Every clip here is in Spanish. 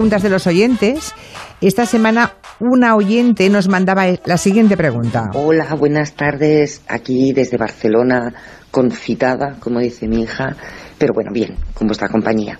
preguntas de los oyentes. Esta semana una oyente nos mandaba la siguiente pregunta. Hola, buenas tardes. Aquí desde Barcelona, concitada, como dice mi hija, pero bueno, bien, con vuestra compañía.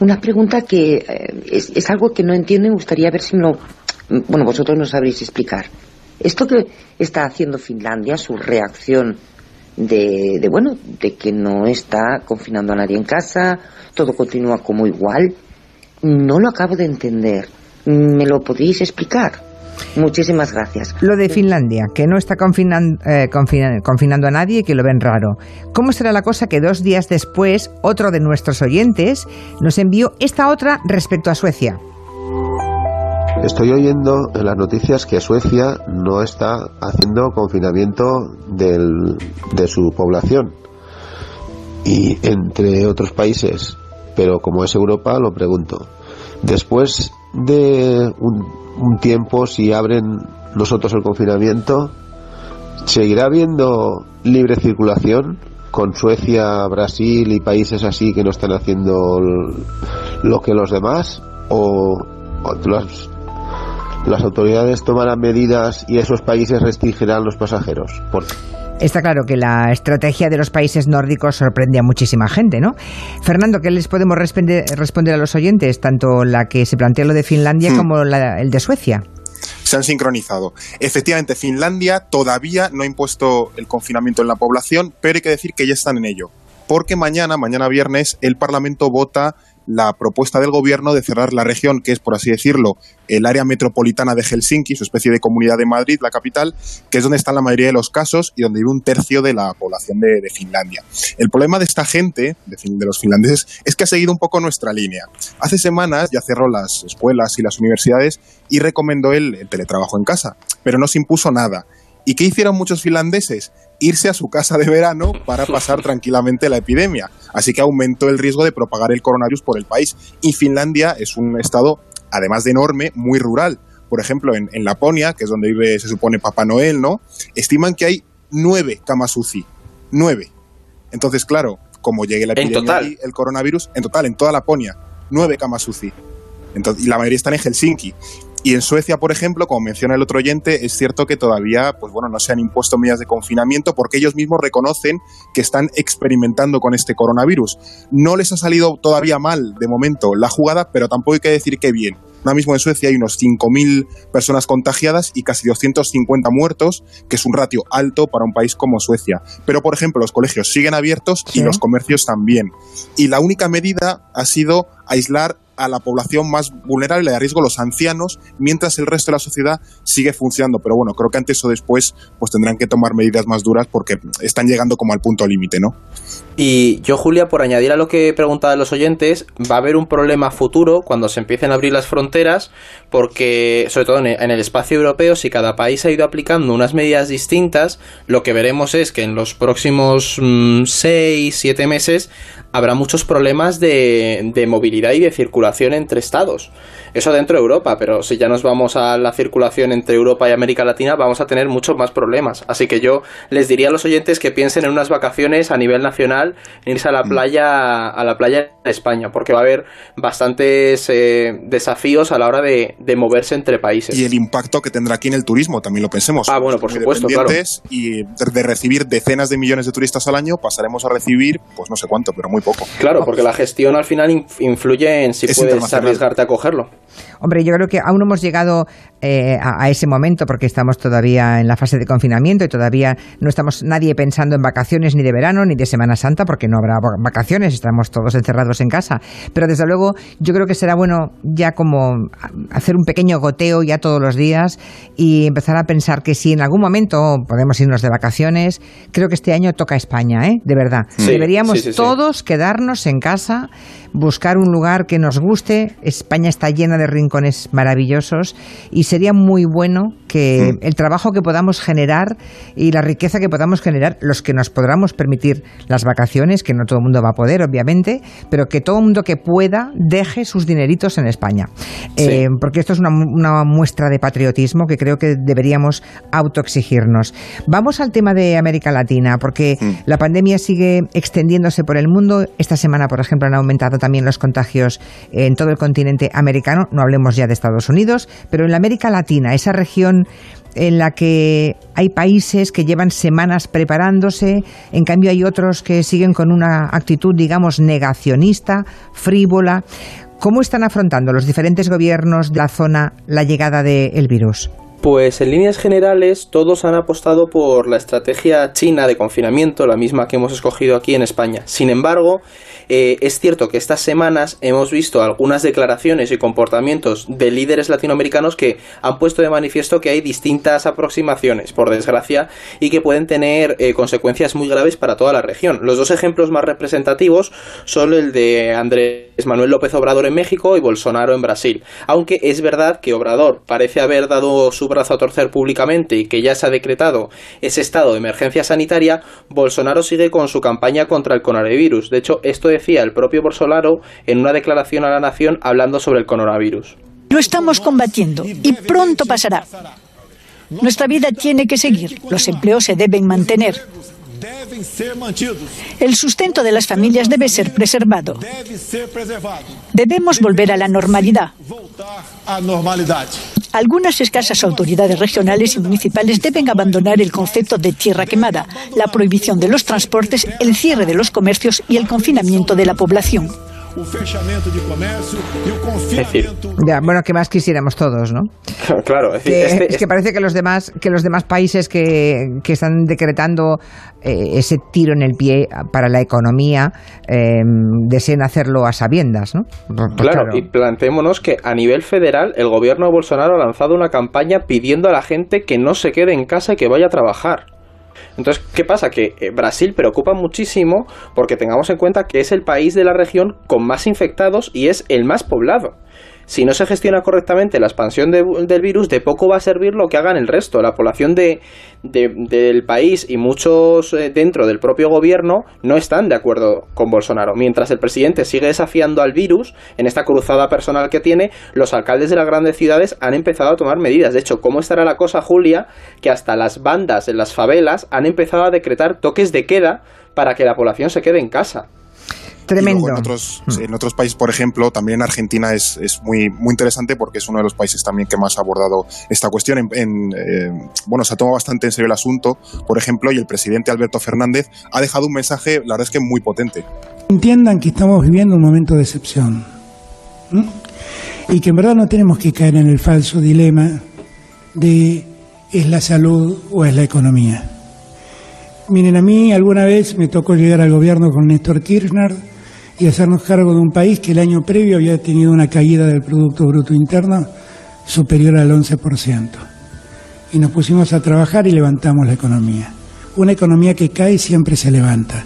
Una pregunta que eh, es, algo que no entiendo y me gustaría ver si no... Bueno, vosotros no sabréis explicar. Esto que está haciendo Finlandia, su reacción de, de, bueno, de que no está confinando a nadie en casa, todo continúa como igual, no lo acabo de entender. ¿Me lo podéis explicar? Muchísimas gracias. Lo de Finlandia, que no está confinan, eh, confina, confinando a nadie y que lo ven raro. ¿Cómo será la cosa que dos días después otro de nuestros oyentes nos envió esta otra respecto a Suecia? Estoy oyendo en las noticias que Suecia no está haciendo confinamiento del, de su población y entre otros países, pero como es Europa lo pregunto. Después de un, un tiempo, si abren nosotros el confinamiento, ¿seguirá habiendo libre circulación con Suecia, Brasil y países así que no están haciendo lo que los demás? ¿O, las, las autoridades tomarán medidas y esos países restringirán los pasajeros? ¿Por qué? Está claro que la estrategia de los países nórdicos sorprende a muchísima gente, ¿no? Fernando, ¿qué les podemos responder, responder a los oyentes? Tanto la que se plantea lo de Finlandia hmm. como la, el de Suecia. Se han sincronizado. Efectivamente, Finlandia todavía no ha impuesto el confinamiento en la población, pero hay que decir que ya están en ello. Porque mañana, mañana viernes, el Parlamento vota la propuesta del gobierno de cerrar la región, que es, por así decirlo, el área metropolitana de Helsinki, su especie de comunidad de Madrid, la capital, que es donde están la mayoría de los casos y donde vive un tercio de la población de, Finlandia. El problema de esta gente, de, de, los finlandeses, es que ha seguido un poco nuestra línea. Hace semanas ya cerró las escuelas y las universidades y recomendó el, el teletrabajo en casa, pero no se impuso nada. ¿Y qué hicieron muchos finlandeses? Irse a su casa de verano para pasar tranquilamente la epidemia. Así que aumentó el riesgo de propagar el coronavirus por el país. Y Finlandia es un estado, además de enorme, muy rural. Por ejemplo, en, en Laponia, que es donde vive, se supone, Papá Noel, ¿no? Estiman que hay nueve camas UCI. Nueve. Entonces, claro, como llegue la epidemia ¿En total? y el coronavirus, en total, en toda Laponia, nueve camas UCI. Entonces, y la mayoría están en Helsinki. Y en Suecia, por ejemplo, como menciona el otro oyente, es cierto que todavía, pues bueno, no se han impuesto medidas de confinamiento porque ellos mismos reconocen que están experimentando con este coronavirus. No les ha salido todavía mal, de momento, la jugada, pero tampoco hay que decir que bien. Ahora mismo en Suecia hay unos 5.000 personas contagiadas y casi 250 muertos, que es un ratio alto para un país como Suecia. Pero, por ejemplo, los colegios siguen abiertos Sí. y los comercios también. Y la única medida ha sido aislar a la población más vulnerable de riesgo, los ancianos, mientras el resto de la sociedad sigue funcionando. Pero bueno, creo que antes o después pues tendrán que tomar medidas más duras porque están llegando como al punto límite, ¿no? Y yo, Julia, por añadir a lo que preguntaban los oyentes, va a haber un problema futuro cuando se empiecen a abrir las fronteras, porque, sobre todo en el, espacio europeo, si cada país ha ido aplicando unas medidas distintas, lo que veremos es que en los próximos 6, 7 meses habrá muchos problemas de, de movilidad y de circulación entre estados. Eso dentro de Europa, pero si ya nos vamos a la circulación entre Europa y América Latina, vamos a tener muchos más problemas. Así que yo les diría a los oyentes que piensen en unas vacaciones a nivel nacional, en irse a la playa, a la playa en España, porque va a haber bastantes eh, desafíos a la hora de, de, moverse entre países. Y el impacto que tendrá aquí en el turismo, también lo pensemos. Ah, bueno, por supuesto, claro. Y de recibir decenas de millones de turistas al año, pasaremos a recibir, pues no sé cuánto, pero muy poco. Claro, porque la gestión al final influye en si Es puedes arriesgarte a cogerlo. Hombre, yo creo que aún no hemos llegado eh, a, a, ese momento porque estamos todavía en la fase de confinamiento y todavía no estamos nadie pensando en vacaciones ni de verano ni de Semana Santa porque no habrá vacaciones, estamos todos encerrados en casa. Pero desde luego yo creo que será bueno ya como hacer un pequeño goteo ya todos los días y empezar a pensar que si en algún momento podemos irnos de vacaciones, creo que este año toca España, ¿eh? De verdad. Sí, Deberíamos sí, sí, todos quedarnos en casa, buscar un lugar que nos guste. España está llena de rincones maravillosos y sería muy bueno que el trabajo que podamos generar y la riqueza que podamos generar, los que nos podamos permitir las vacaciones, que no todo el mundo va a poder, obviamente, pero que todo el mundo que pueda deje sus dineritos en España. Sí. Eh, porque esto es una, una, muestra de patriotismo que creo que deberíamos autoexigirnos. Vamos al tema de América Latina, porque la pandemia sigue extendiéndose por el mundo. Esta semana, por ejemplo, han aumentado también los contagios en todo el continente americano. No hablemos ya de Estados Unidos, pero en la América Latina, esa región en la que hay países que llevan semanas preparándose, en cambio hay otros que siguen con una actitud, digamos, negacionista, frívola. ¿Cómo están afrontando los diferentes gobiernos de la zona la llegada del virus? Pues en líneas generales todos han apostado por la estrategia china de confinamiento, la misma que hemos escogido aquí en España. Sin embargo, eh, es cierto que estas semanas hemos visto algunas declaraciones y comportamientos de líderes latinoamericanos que han puesto de manifiesto que hay distintas aproximaciones, por desgracia, y que pueden tener eh, consecuencias muy graves para toda la región. Los dos ejemplos más representativos son el de Andrés Manuel López Obrador en México y Bolsonaro en Brasil. Aunque es verdad que Obrador parece haber dado su brazo a torcer públicamente y que ya se ha decretado ese estado de emergencia sanitaria, Bolsonaro sigue con su campaña contra el coronavirus. De hecho, esto decía el propio Bolsonaro en una declaración a la nación hablando sobre el coronavirus. Lo estamos combatiendo y pronto pasará. Nuestra vida tiene que seguir, los empleos se deben mantener. El sustento de las familias debe ser preservado. Debemos volver a la normalidad. Algunas escasas autoridades regionales y municipales deben abandonar el concepto de tierra quemada, la prohibición de los transportes, el cierre de los comercios y el confinamiento de la población. Ya, bueno, que más quisiéramos todos, ¿no? claro, es, que, este es que parece que los demás, que los demás países que, que están decretando eh, ese tiro en el pie para la economía eh, deseen hacerlo a sabiendas, ¿no? Pues claro, claro, y planteémonos que a nivel federal el gobierno de Bolsonaro ha lanzado una campaña pidiendo a la gente que no se quede en casa y que vaya a trabajar. Entonces, ¿qué pasa? Que eh, Brasil preocupa muchísimo porque tengamos en cuenta que es el país de la región con más infectados y es el más poblado si no se gestiona correctamente la expansión del virus, de poco va a servir lo que hagan el resto. La población de, del país y muchos eh, dentro del propio gobierno no están de acuerdo con Bolsonaro. Mientras el presidente sigue desafiando al virus en esta cruzada personal que tiene, los alcaldes de las grandes ciudades han empezado a tomar medidas. De hecho, ¿cómo estará la cosa, Julia? Que hasta las bandas en las favelas han empezado a decretar toques de queda para que la población se quede en casa. Tremendo. En otros, mm. en otros, países, por ejemplo, también en Argentina es, es, muy, muy interesante porque es uno de los países también que más ha abordado esta cuestión. En, eh, bueno, se ha tomado bastante en serio el asunto, por ejemplo, y el presidente Alberto Fernández ha dejado un mensaje, la verdad es que muy potente. Entiendan que estamos viviendo un momento de excepción y que en verdad no tenemos que caer en el falso dilema de es la salud o es la economía. Miren, a mí alguna vez me tocó llegar al gobierno con Néstor Kirchner y hacernos cargo de un país que el año previo había tenido una caída del Producto Bruto Interno superior al 11%. Y nos pusimos a trabajar y levantamos la economía. Una economía que cae siempre se levanta,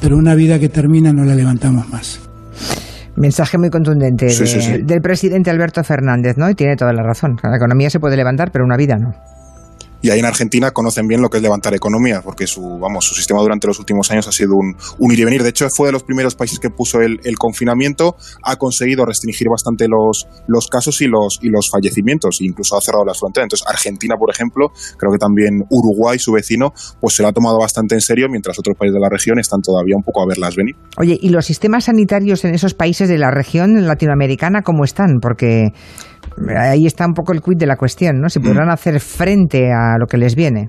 pero una vida que termina no la levantamos más. Mensaje muy contundente del presidente Alberto Fernández, ¿no? Y tiene toda la razón. La economía se puede levantar, pero una vida no. Y ahí en Argentina conocen bien lo que es levantar economía, porque su, vamos, su sistema durante los últimos años ha sido un, ir y venir. De hecho, fue de los primeros países que puso el, confinamiento, ha conseguido restringir bastante los, los casos y los, y los fallecimientos, e incluso ha cerrado las fronteras. Entonces, Argentina, por ejemplo, creo que también Uruguay, su vecino, pues se lo ha tomado bastante en serio, mientras otros países de la región están todavía un poco a verlas venir. Oye, ¿y los sistemas sanitarios en esos países de la región latinoamericana cómo están? Porque ahí está un poco el quid de la cuestión, ¿no? Si podrán hacer frente a lo que les viene.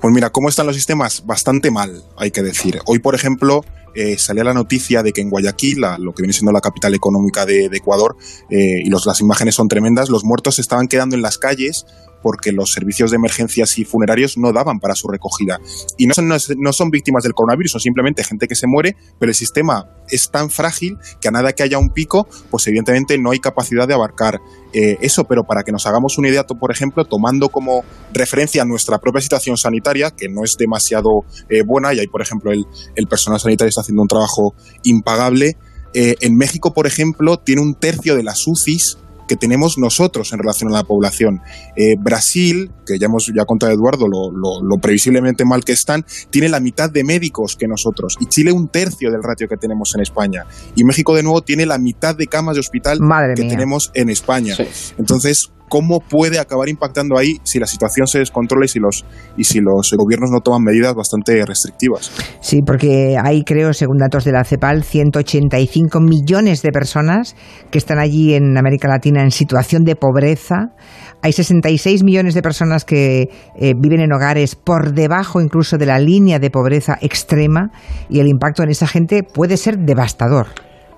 Pues mira, ¿cómo están los sistemas? Bastante mal, hay que decir. Hoy, por ejemplo, eh, salía la noticia de que en Guayaquil, lo que viene siendo la capital económica de, Ecuador, eh, y las imágenes son tremendas, los muertos se estaban quedando en las calles porque los servicios de emergencias y funerarios no daban para su recogida. Y no son, no, son víctimas del coronavirus, son simplemente gente que se muere, pero el sistema es tan frágil que a nada que haya un pico, pues evidentemente no hay capacidad de abarcar eh, eso. Pero para que nos hagamos una idea, por ejemplo, tomando como referencia nuestra propia situación sanitaria, que no es demasiado eh, buena, y ahí, por ejemplo, el, el personal sanitario está haciendo un trabajo impagable. Eh, en México, por ejemplo, tiene un tercio de las UCIs que tenemos nosotros en relación a la población. Eh, Brasil, que ya hemos ya contado Eduardo lo, previsiblemente mal que están, tiene la mitad de médicos que nosotros y Chile un tercio del ratio que tenemos en España. Y México de nuevo tiene la mitad de camas de hospital que tenemos en España. Entonces, cómo puede acabar impactando ahí si la situación se descontrola y si los, y si los gobiernos no toman medidas bastante restrictivas. Sí, porque hay, creo, según datos de la CEPAL, 185 millones de personas que están allí en América Latina en situación de pobreza. Hay 66 millones de personas que eh, viven en hogares por debajo incluso de la línea de pobreza extrema y el impacto en esa gente puede ser devastador.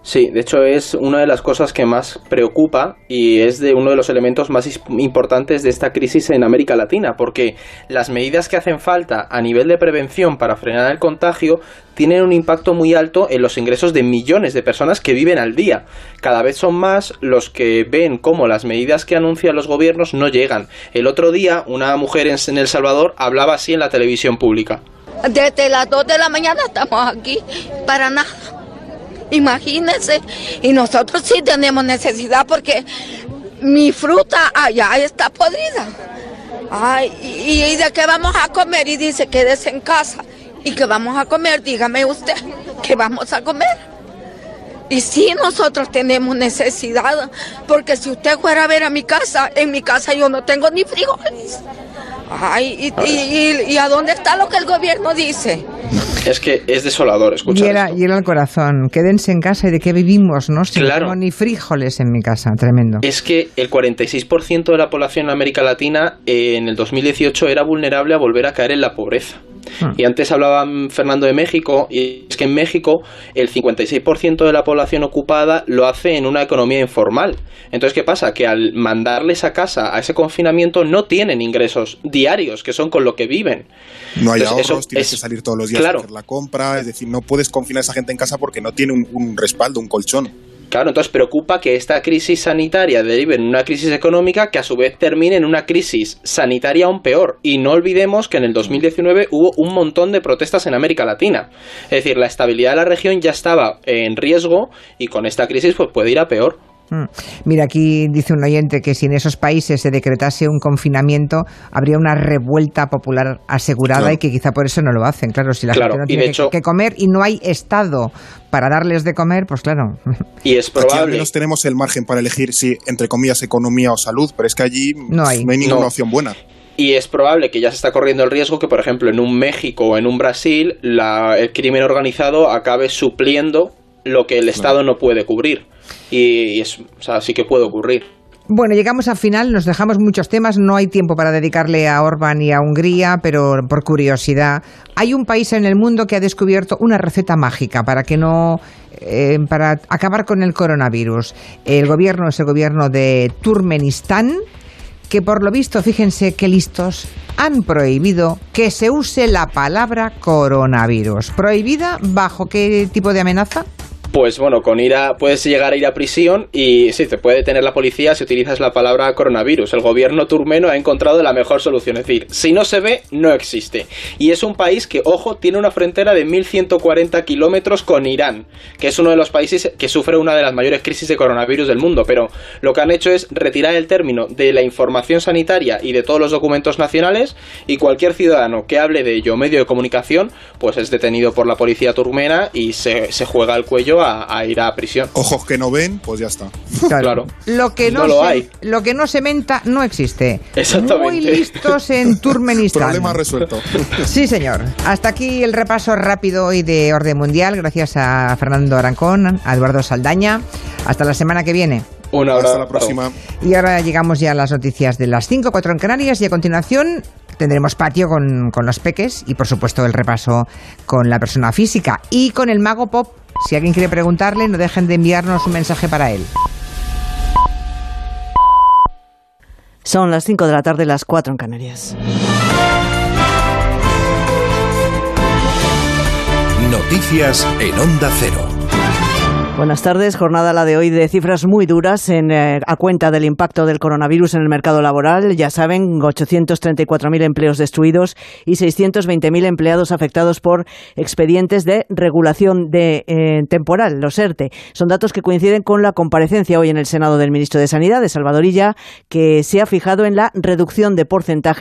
Sí, de hecho es una de las cosas que más preocupa y es de uno de los elementos más importantes de esta crisis en América Latina, porque las medidas que hacen falta a nivel de prevención para frenar el contagio tienen un impacto muy alto en los ingresos de millones de personas que viven al día. Cada vez son más los que ven cómo las medidas que anuncian los gobiernos no llegan. El otro día una mujer en El Salvador hablaba así en la televisión pública. Desde las 2 de la mañana estamos aquí para nada Imagínense. Y nosotros sí tenemos necesidad porque mi fruta allá está podrida. Ay, y, de qué vamos a comer? Y dice, quédese en casa. ¿Y qué vamos a comer? Dígame usted, ¿qué vamos a comer? Y sí, nosotros tenemos necesidad, porque si usted fuera a ver a mi casa, en mi casa yo no tengo ni frijoles. Ay, y, y a dónde está lo que el gobierno dice? Es que es desolador escuchar hiela, esto. Hiela el corazón. Quédense en casa y de qué vivimos, ¿no? Si no tengo ni frijoles en mi casa. Tremendo. Es que el 46% de la población en América Latina eh, en el 2018 era vulnerable a volver a caer en la pobreza. Hmm. Y antes hablaba Fernando de México, y es que en México el 56% de la población ocupada lo hace en una economía informal. Entonces, ¿qué pasa? Que al mandarles a casa a ese confinamiento no tienen ingresos diarios, que son con lo que viven. No hay ahorros, tienes que salir todos los días a hacer la compra, es decir, no puedes confinar a esa gente en casa porque no tiene un respaldo, un colchón. Claro, entonces preocupa que esta crisis sanitaria derive en una crisis económica que a su vez termine en una crisis sanitaria aún peor. Y no olvidemos que en el 2019 hubo un montón de protestas en América Latina. Es decir, la estabilidad de la región ya estaba en riesgo y con esta crisis pues puede ir a peor. Mm. Mira, aquí dice un oyente que si en esos países se decretase un confinamiento, habría una revuelta popular asegurada y que quizá por eso no lo hacen. Claro, si la gente no tiene que, comer y no hay Estado para darles de comer, pues claro. Y es probable. Aquí al menos tenemos el margen para elegir si, entre comillas, economía o salud, pero es que allí no hay, ninguna opción buena. Y es probable que ya se está corriendo el riesgo que, por ejemplo, en un México o en un Brasil, el crimen organizado acabe supliendo lo que el Estado no puede cubrir. Y, es, o sí que puede ocurrir. Bueno, llegamos al final, nos dejamos muchos temas, no hay tiempo para dedicarle a Orban y a Hungría, pero por curiosidad, hay un país en el mundo que ha descubierto una receta mágica para que no eh, para acabar con el coronavirus. El gobierno es el gobierno de Turmenistán, que por lo visto, fíjense qué listos, han prohibido que se use la palabra coronavirus. ¿Prohibida bajo qué tipo de amenaza? Pues bueno, con ira puedes llegar a ir a prisión y sí, te puede detener la policía si utilizas la palabra coronavirus. El gobierno turmeno ha encontrado la mejor solución, es decir, si no se ve, no existe. Y es un país que, ojo, tiene una frontera de 1.140 kilómetros con Irán, que es uno de los países que sufre una de las mayores crisis de coronavirus del mundo. Pero lo que han hecho es retirar el término de la información sanitaria y de todos los documentos nacionales y cualquier ciudadano que hable de ello medio de comunicación, pues es detenido por la policía turmena y se, juega al cuello a, ir a prisión. Ojos que no ven, pues ya está. Claro. Lo que no, lo hay. Lo que no se menta no existe. Exactamente. Muy listos en Turmenistán. Problema resuelto. Sí, señor. Hasta aquí el repaso rápido hoy de Orden Mundial. Gracias a Fernando Arancón, a Eduardo Saldaña. Hasta la semana que viene. Un abrazo. Hasta la próxima. Y ahora llegamos ya a las noticias de las 5, 4 en Canarias y a continuación tendremos patio con, con los peques y por supuesto el repaso con la persona física y con el mago pop si alguien quiere preguntarle, no dejen de enviarnos un mensaje para él. Son las 5 de la tarde, las 4 en Canarias. Noticias en Onda Cero. Buenas tardes. Jornada la de hoy de cifras muy duras en, eh, a cuenta del impacto del coronavirus en el mercado laboral. Ya saben, 834.000 empleos destruidos y 620.000 empleados afectados por expedientes de regulación de, eh, temporal, los ERTE. Son datos que coinciden con la comparecencia hoy en el Senado del ministro de Sanidad, de Salvadorilla, que se ha fijado en la reducción de porcentajes